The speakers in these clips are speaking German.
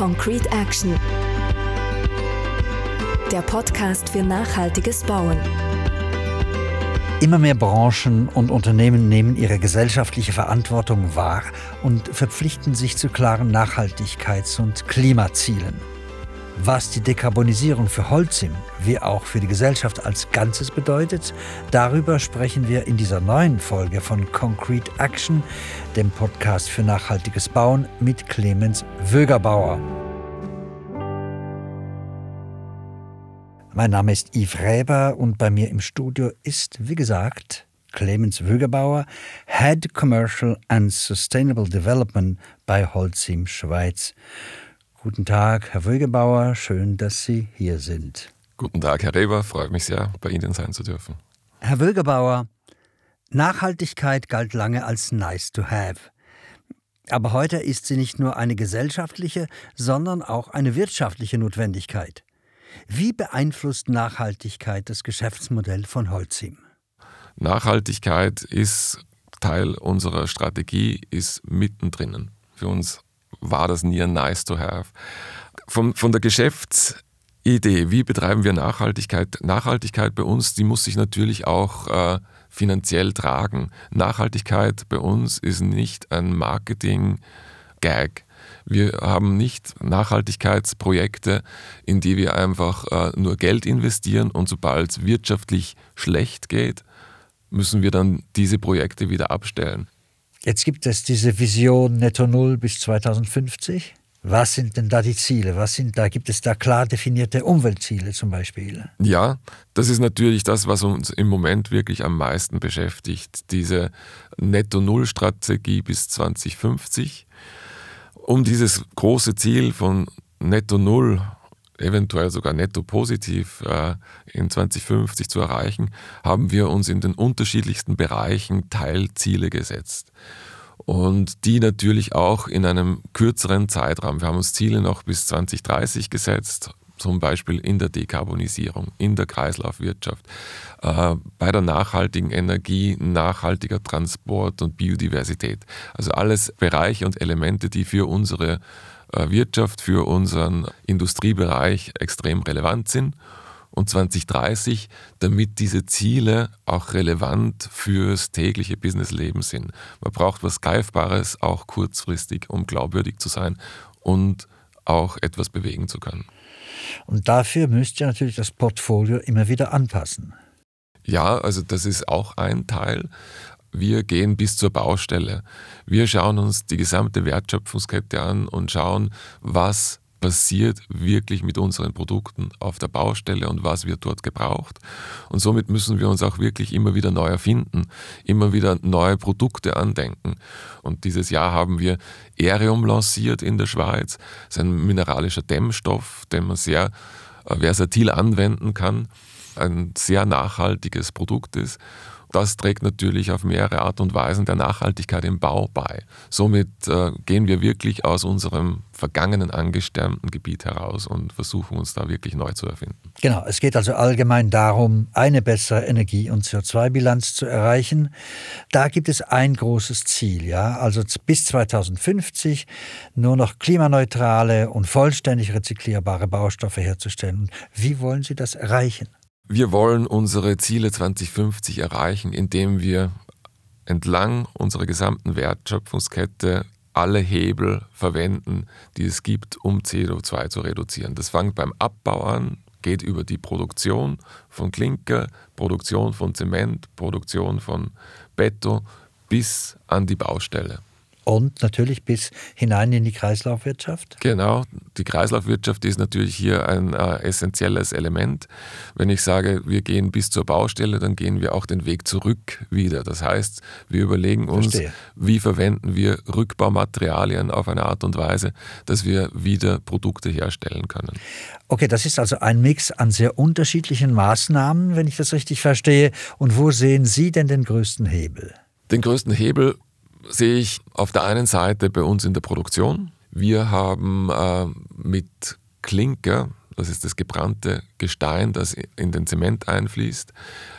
Concrete Action. Der Podcast für nachhaltiges Bauen. Immer mehr Branchen und Unternehmen nehmen ihre gesellschaftliche Verantwortung wahr und verpflichten sich zu klaren Nachhaltigkeits- und Klimazielen. Was die Dekarbonisierung für Holzim wie auch für die Gesellschaft als Ganzes bedeutet, darüber sprechen wir in dieser neuen Folge von Concrete Action, dem Podcast für nachhaltiges Bauen mit Clemens Wögerbauer. Mein Name ist Yves Räber und bei mir im Studio ist, wie gesagt, Clemens Wögerbauer, Head Commercial and Sustainable Development bei Holcim Schweiz. Guten Tag, Herr Wögebauer, schön, dass Sie hier sind. Guten Tag, Herr Reber, freut mich sehr, bei Ihnen sein zu dürfen. Herr Wögebauer, Nachhaltigkeit galt lange als nice to have. Aber heute ist sie nicht nur eine gesellschaftliche, sondern auch eine wirtschaftliche Notwendigkeit. Wie beeinflusst Nachhaltigkeit das Geschäftsmodell von Holcim? Nachhaltigkeit ist Teil unserer Strategie, ist mittendrin. Für uns war das nie ein Nice to Have. Von, von der Geschäftsidee, wie betreiben wir Nachhaltigkeit? Nachhaltigkeit bei uns, die muss sich natürlich auch äh, finanziell tragen. Nachhaltigkeit bei uns ist nicht ein Marketing-Gag. Wir haben nicht Nachhaltigkeitsprojekte, in die wir einfach äh, nur Geld investieren und sobald es wirtschaftlich schlecht geht, müssen wir dann diese Projekte wieder abstellen. Jetzt gibt es diese Vision Netto Null bis 2050. Was sind denn da die Ziele? Was sind da? Gibt es da klar definierte Umweltziele zum Beispiel? Ja, das ist natürlich das, was uns im Moment wirklich am meisten beschäftigt. Diese Netto-Null-Strategie bis 2050. Um dieses große Ziel von Netto Null eventuell sogar netto positiv äh, in 2050 zu erreichen, haben wir uns in den unterschiedlichsten Bereichen Teilziele gesetzt. Und die natürlich auch in einem kürzeren Zeitraum. Wir haben uns Ziele noch bis 2030 gesetzt, zum Beispiel in der Dekarbonisierung, in der Kreislaufwirtschaft, äh, bei der nachhaltigen Energie, nachhaltiger Transport und Biodiversität. Also alles Bereiche und Elemente, die für unsere Wirtschaft, für unseren Industriebereich extrem relevant sind. Und 2030, damit diese Ziele auch relevant fürs tägliche Businessleben sind. Man braucht was Greifbares, auch kurzfristig, um glaubwürdig zu sein und auch etwas bewegen zu können. Und dafür müsst ihr natürlich das Portfolio immer wieder anpassen. Ja, also das ist auch ein Teil. Wir gehen bis zur Baustelle. Wir schauen uns die gesamte Wertschöpfungskette an und schauen, was passiert wirklich mit unseren Produkten auf der Baustelle und was wird dort gebraucht. Und somit müssen wir uns auch wirklich immer wieder neu erfinden, immer wieder neue Produkte andenken. Und dieses Jahr haben wir Aerium lanciert in der Schweiz. Das ist ein mineralischer Dämmstoff, den man sehr äh, versatil anwenden kann. Ein sehr nachhaltiges Produkt ist das trägt natürlich auf mehrere Art und Weisen der Nachhaltigkeit im Bau bei. Somit äh, gehen wir wirklich aus unserem vergangenen angestammten Gebiet heraus und versuchen uns da wirklich neu zu erfinden. Genau, es geht also allgemein darum, eine bessere Energie- und CO2-Bilanz zu erreichen. Da gibt es ein großes Ziel, ja, also bis 2050 nur noch klimaneutrale und vollständig rezyklierbare Baustoffe herzustellen. Wie wollen Sie das erreichen? Wir wollen unsere Ziele 2050 erreichen, indem wir entlang unserer gesamten Wertschöpfungskette alle Hebel verwenden, die es gibt, um CO2 zu reduzieren. Das fängt beim Abbau an, geht über die Produktion von Klinker, Produktion von Zement, Produktion von Beton bis an die Baustelle und natürlich bis hinein in die Kreislaufwirtschaft? Genau, die Kreislaufwirtschaft ist natürlich hier ein äh, essentielles Element. Wenn ich sage, wir gehen bis zur Baustelle, dann gehen wir auch den Weg zurück wieder. Das heißt, wir überlegen uns, Verstehe. wie verwenden wir Rückbaumaterialien auf eine Art und Weise, dass wir wieder Produkte herstellen können. Okay, das ist also ein Mix an sehr unterschiedlichen Maßnahmen, wenn ich das richtig verstehe. Und wo sehen Sie denn den größten Hebel? Den größten Hebel sehe ich auf der einen Seite bei uns in der Produktion. Wir haben äh, mit Klinker, das ist das gebrannte Gestein, das in den Zement einfließt,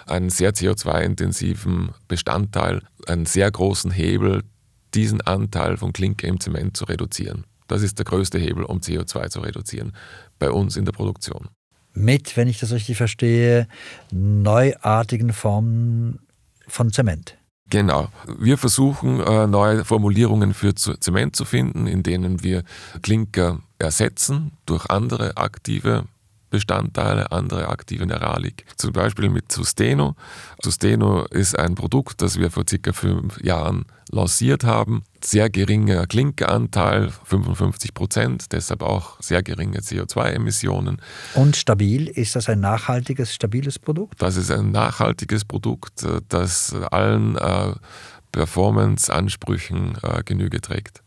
einen sehr CO2-intensiven Bestandteil, einen sehr großen Hebel, diesen Anteil von Klinker im Zement zu reduzieren. Das ist der größte Hebel, um CO2 zu reduzieren bei uns in der Produktion. Mit, wenn ich das richtig verstehe, neuartigen Formen von Zement. Genau. Wir versuchen äh, neue Formulierungen für Zement zu finden, in denen wir Klinker ersetzen durch andere aktive Bestandteile, andere aktive Neralik. Zum Beispiel mit Susteno. Susteno ist ein Produkt, das wir vor circa fünf Jahren lanciert haben. Sehr geringer Klinkeranteil, 55 Prozent, deshalb auch sehr geringe CO2-Emissionen. Und stabil, ist das ein nachhaltiges, stabiles Produkt? Das ist ein nachhaltiges Produkt, das allen äh, Performance-Ansprüchen äh, Genüge trägt.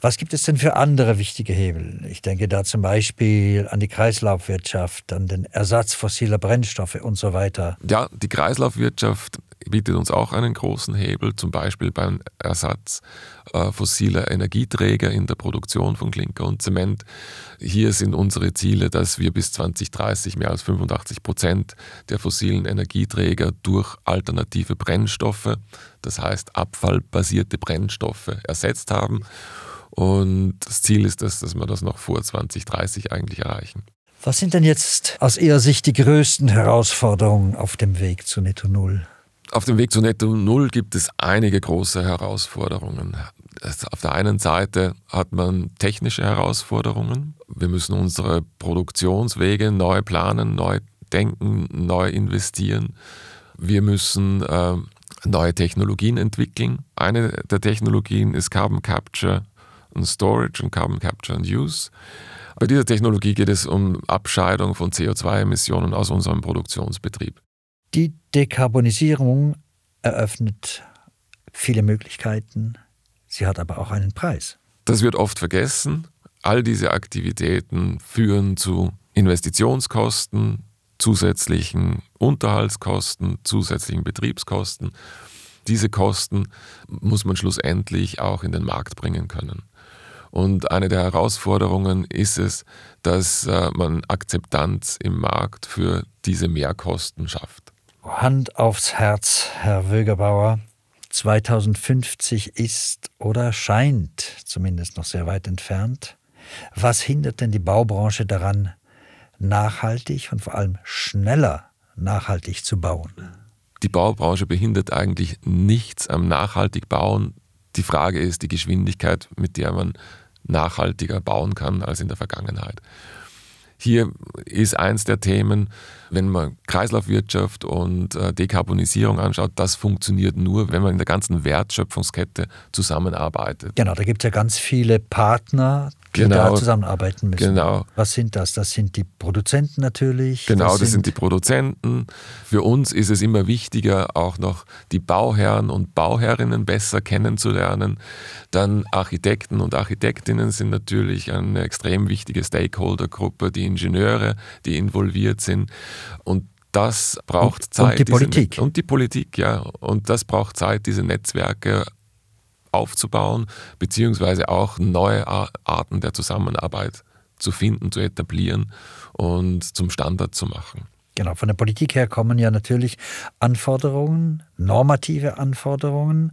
Was gibt es denn für andere wichtige Hebel? Ich denke da zum Beispiel an die Kreislaufwirtschaft, an den Ersatz fossiler Brennstoffe und so weiter. Ja, die Kreislaufwirtschaft bietet uns auch einen großen Hebel, zum Beispiel beim Ersatz äh, fossiler Energieträger in der Produktion von Klinker und Zement. Hier sind unsere Ziele, dass wir bis 2030 mehr als 85 Prozent der fossilen Energieträger durch alternative Brennstoffe, das heißt abfallbasierte Brennstoffe, ersetzt haben. Und das Ziel ist es, dass wir das noch vor 2030 eigentlich erreichen. Was sind denn jetzt aus Ihrer Sicht die größten Herausforderungen auf dem Weg zu Netto Null? Auf dem Weg zu Netto Null gibt es einige große Herausforderungen. Auf der einen Seite hat man technische Herausforderungen. Wir müssen unsere Produktionswege neu planen, neu denken, neu investieren. Wir müssen äh, neue Technologien entwickeln. Eine der Technologien ist Carbon Capture und Storage und Carbon Capture and Use. Bei dieser Technologie geht es um Abscheidung von CO2-Emissionen aus unserem Produktionsbetrieb. Die Dekarbonisierung eröffnet viele Möglichkeiten, sie hat aber auch einen Preis. Das wird oft vergessen. All diese Aktivitäten führen zu Investitionskosten, zusätzlichen Unterhaltskosten, zusätzlichen Betriebskosten. Diese Kosten muss man schlussendlich auch in den Markt bringen können. Und eine der Herausforderungen ist es, dass äh, man Akzeptanz im Markt für diese Mehrkosten schafft. Hand aufs Herz, Herr Wögerbauer. 2050 ist oder scheint zumindest noch sehr weit entfernt. Was hindert denn die Baubranche daran, nachhaltig und vor allem schneller nachhaltig zu bauen? Die Baubranche behindert eigentlich nichts am nachhaltig bauen. Die Frage ist die Geschwindigkeit, mit der man nachhaltiger bauen kann als in der Vergangenheit. Hier ist eins der Themen, wenn man Kreislaufwirtschaft und äh, Dekarbonisierung anschaut, das funktioniert nur, wenn man in der ganzen Wertschöpfungskette zusammenarbeitet. Genau, da gibt es ja ganz viele Partner, die genau, da zusammenarbeiten müssen. Genau. Was sind das? Das sind die Produzenten natürlich. Genau, das, das sind, sind die Produzenten. Für uns ist es immer wichtiger, auch noch die Bauherren und Bauherrinnen besser kennenzulernen. Dann Architekten und Architektinnen sind natürlich eine extrem wichtige Stakeholdergruppe, die Ingenieure, die involviert sind. Und das braucht und, Zeit. Und die Politik. und die Politik, ja. Und das braucht Zeit, diese Netzwerke aufzubauen, beziehungsweise auch neue Arten der Zusammenarbeit zu finden, zu etablieren und zum Standard zu machen. Genau, von der Politik her kommen ja natürlich Anforderungen, normative Anforderungen.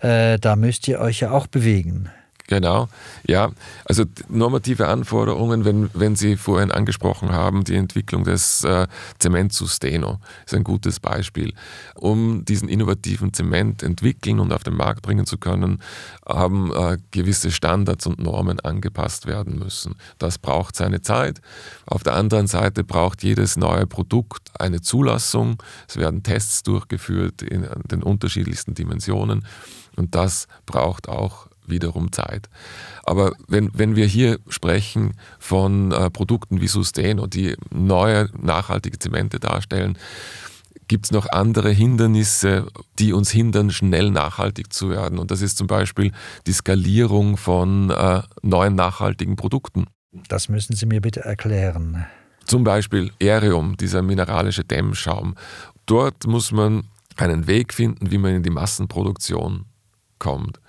Äh, da müsst ihr euch ja auch bewegen. Genau, ja. Also normative Anforderungen, wenn, wenn Sie vorhin angesprochen haben, die Entwicklung des äh, Zement Susteno ist ein gutes Beispiel. Um diesen innovativen Zement entwickeln und auf den Markt bringen zu können, haben äh, gewisse Standards und Normen angepasst werden müssen. Das braucht seine Zeit. Auf der anderen Seite braucht jedes neue Produkt eine Zulassung. Es werden Tests durchgeführt in den unterschiedlichsten Dimensionen. Und das braucht auch wiederum Zeit. Aber wenn, wenn wir hier sprechen von äh, Produkten wie Susteno, die neue nachhaltige Zemente darstellen, gibt es noch andere Hindernisse, die uns hindern, schnell nachhaltig zu werden. Und das ist zum Beispiel die Skalierung von äh, neuen nachhaltigen Produkten. Das müssen Sie mir bitte erklären. Zum Beispiel Aerium, dieser mineralische Dämmschaum. Dort muss man einen Weg finden, wie man in die Massenproduktion kommt.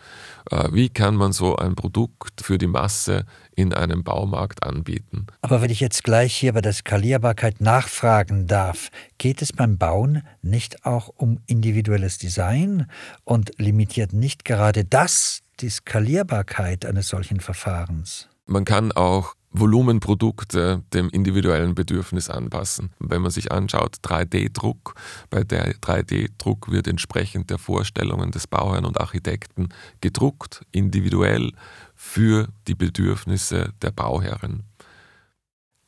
Äh, wie kann man so ein Produkt für die Masse in einem Baumarkt anbieten? Aber wenn ich jetzt gleich hier bei der Skalierbarkeit nachfragen darf, geht es beim Bauen nicht auch um individuelles Design und limitiert nicht gerade das die Skalierbarkeit eines solchen Verfahrens? Man kann auch Volumenprodukte dem individuellen Bedürfnis anpassen. Wenn man sich anschaut, 3D-Druck, bei der 3D-Druck wird entsprechend der Vorstellungen des Bauherrn und Architekten gedruckt, individuell für die Bedürfnisse der Bauherren.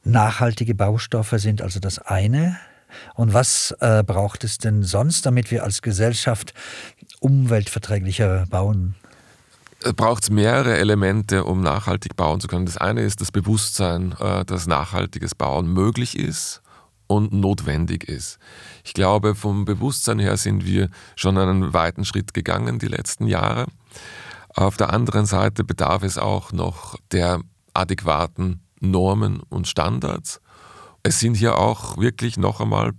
Nachhaltige Baustoffe sind also das eine. Und was äh, braucht es denn sonst, damit wir als Gesellschaft umweltverträglicher bauen? Braucht es mehrere Elemente, um nachhaltig bauen zu können. Das eine ist das Bewusstsein, äh, dass nachhaltiges Bauen möglich ist und notwendig ist. Ich glaube, vom Bewusstsein her sind wir schon einen weiten Schritt gegangen die letzten Jahre. Auf der anderen Seite bedarf es auch noch der adäquaten Normen und Standards. Es sind hier auch wirklich noch einmal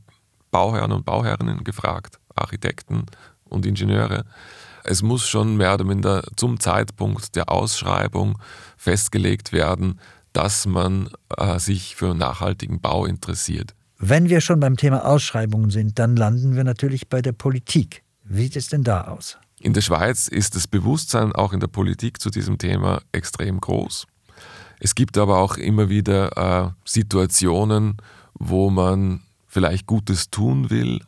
Bauherren und Bauherrinnen gefragt, Architekten und Ingenieure, es muss schon mehr oder minder zum Zeitpunkt der Ausschreibung festgelegt werden, dass man äh, sich für nachhaltigen Bau interessiert. Wenn wir schon beim Thema Ausschreibungen sind, dann landen wir natürlich bei der Politik. Wie sieht es denn da aus? In der Schweiz ist das Bewusstsein auch in der Politik zu diesem Thema extrem groß. Es gibt aber auch immer wieder äh, Situationen, wo man vielleicht Gutes tun will,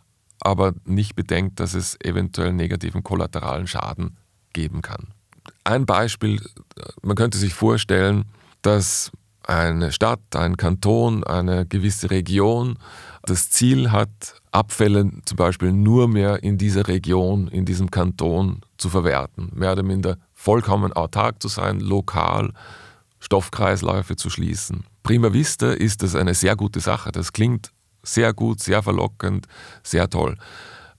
aber nicht bedenkt, dass es eventuell negativen kollateralen Schaden geben kann. Ein Beispiel, man könnte sich vorstellen, dass eine Stadt, ein Kanton, eine gewisse Region das Ziel hat, Abfälle zum Beispiel nur mehr in dieser Region, in diesem Kanton zu verwerten, mehr oder minder vollkommen autark zu sein, lokal Stoffkreisläufe zu schließen. Prima vista ist das eine sehr gute Sache. Das klingt sehr gut, sehr verlockend, sehr toll.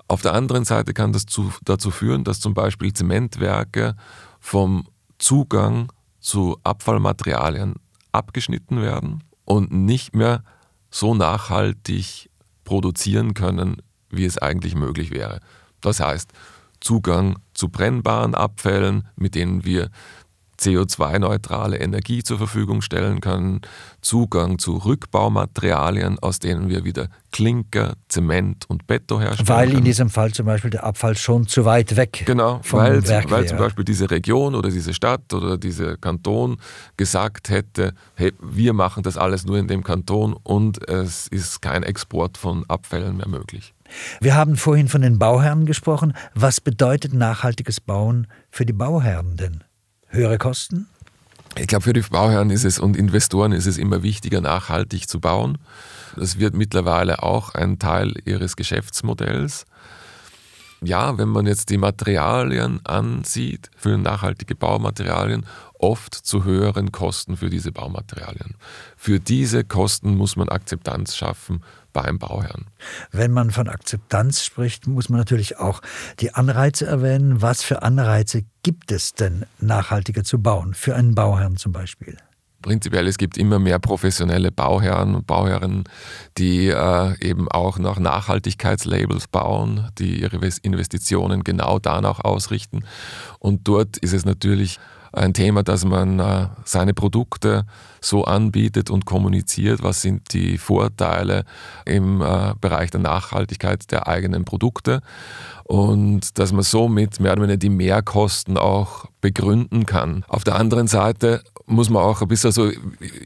Auf der anderen Seite kann das zu, dazu führen, dass zum Beispiel Zementwerke vom Zugang zu Abfallmaterialien abgeschnitten werden und nicht mehr so nachhaltig produzieren können, wie es eigentlich möglich wäre. Das heißt, Zugang zu brennbaren Abfällen, mit denen wir CO2-neutrale Energie zur Verfügung stellen können, Zugang zu Rückbaumaterialien, aus denen wir wieder Klinker, Zement und Beton herstellen Weil können. in diesem Fall zum Beispiel der Abfall schon zu weit weg Genau, vom weil, Werk weil wäre. zum Beispiel diese Region oder diese Stadt oder dieser Kanton gesagt hätte, hey, wir machen das alles nur in dem Kanton und es ist kein Export von Abfällen mehr möglich. Wir haben vorhin von den Bauherren gesprochen. Was bedeutet nachhaltiges Bauen für die Bauherren denn? Höhere Kosten? Ich glaube, für die Bauherren ist es und Investoren ist es immer wichtiger, nachhaltig zu bauen. Das wird mittlerweile auch ein Teil ihres Geschäftsmodells. Ja, wenn man jetzt die Materialien ansieht, für nachhaltige Baumaterialien, oft zu höheren Kosten für diese Baumaterialien. Für diese Kosten muss man Akzeptanz schaffen beim Bauherrn. Wenn man von Akzeptanz spricht, muss man natürlich auch die Anreize erwähnen. Was für Anreize gibt es denn, nachhaltiger zu bauen, für einen Bauherrn zum Beispiel? Prinzipiell, es gibt immer mehr professionelle Bauherren und Bauherren, die äh, eben auch nach Nachhaltigkeitslabels bauen, die ihre Investitionen genau danach ausrichten. Und dort ist es natürlich ein Thema, dass man äh, seine Produkte so anbietet und kommuniziert, was sind die Vorteile im äh, Bereich der Nachhaltigkeit der eigenen Produkte und dass man somit mehr oder weniger die Mehrkosten auch begründen kann. Auf der anderen Seite muss man auch ein bisschen so,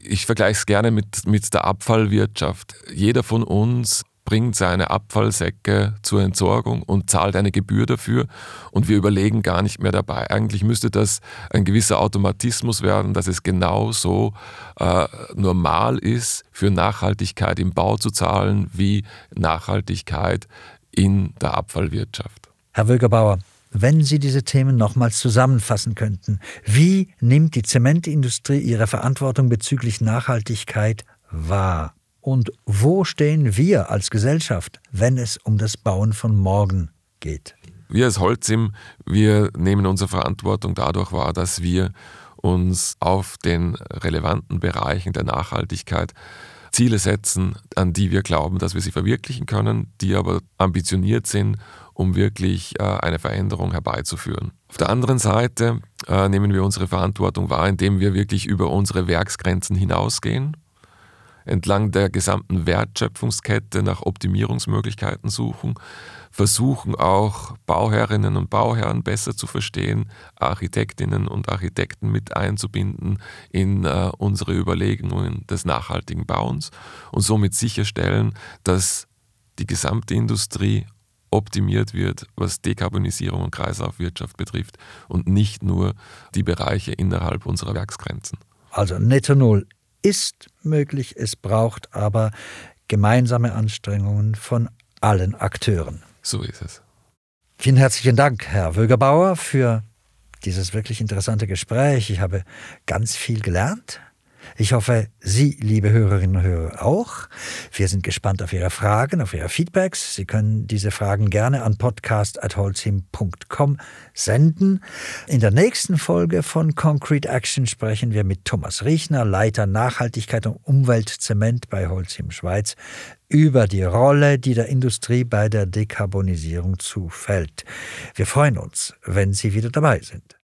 ich vergleiche es gerne mit, mit der Abfallwirtschaft. Jeder von uns bringt seine Abfallsäcke zur Entsorgung und zahlt eine Gebühr dafür und wir überlegen gar nicht mehr dabei. Eigentlich müsste das ein gewisser Automatismus werden, dass es genauso äh, normal ist, für Nachhaltigkeit im Bau zu zahlen, wie Nachhaltigkeit in der Abfallwirtschaft. Herr Wögerbauer, wenn Sie diese Themen nochmals zusammenfassen könnten, wie nimmt die Zementindustrie ihre Verantwortung bezüglich Nachhaltigkeit wahr? Und wo stehen wir als Gesellschaft, wenn es um das Bauen von morgen geht? Wir als Holzim, wir nehmen unsere Verantwortung dadurch wahr, dass wir uns auf den relevanten Bereichen der Nachhaltigkeit Ziele setzen, an die wir glauben, dass wir sie verwirklichen können, die aber ambitioniert sind um wirklich äh, eine Veränderung herbeizuführen. Auf der anderen Seite äh, nehmen wir unsere Verantwortung wahr, indem wir wirklich über unsere Werksgrenzen hinausgehen, entlang der gesamten Wertschöpfungskette nach Optimierungsmöglichkeiten suchen, versuchen auch Bauherrinnen und Bauherren besser zu verstehen, Architektinnen und Architekten mit einzubinden in äh, unsere Überlegungen des nachhaltigen Bauens und somit sicherstellen, dass die gesamte Industrie optimiert wird, was Dekarbonisierung und Kreislaufwirtschaft betrifft und nicht nur die Bereiche innerhalb unserer Werksgrenzen. Also Netto Null ist möglich, es braucht aber gemeinsame Anstrengungen von allen Akteuren. So ist es. Vielen herzlichen Dank, Herr Wögerbauer, für dieses wirklich interessante Gespräch. Ich habe ganz viel gelernt. Ich hoffe, Sie, liebe Hörerinnen und Hörer, auch. Wir sind gespannt auf Ihre Fragen, auf Ihre Feedbacks. Sie können diese Fragen gerne an podcast.holzim.com senden. In der nächsten Folge von Concrete Action sprechen wir mit Thomas Riechner, Leiter Nachhaltigkeit und Umweltzement bei Holzim Schweiz, über die Rolle, die der Industrie bei der Dekarbonisierung zufällt. Wir freuen uns, wenn Sie wieder dabei sind.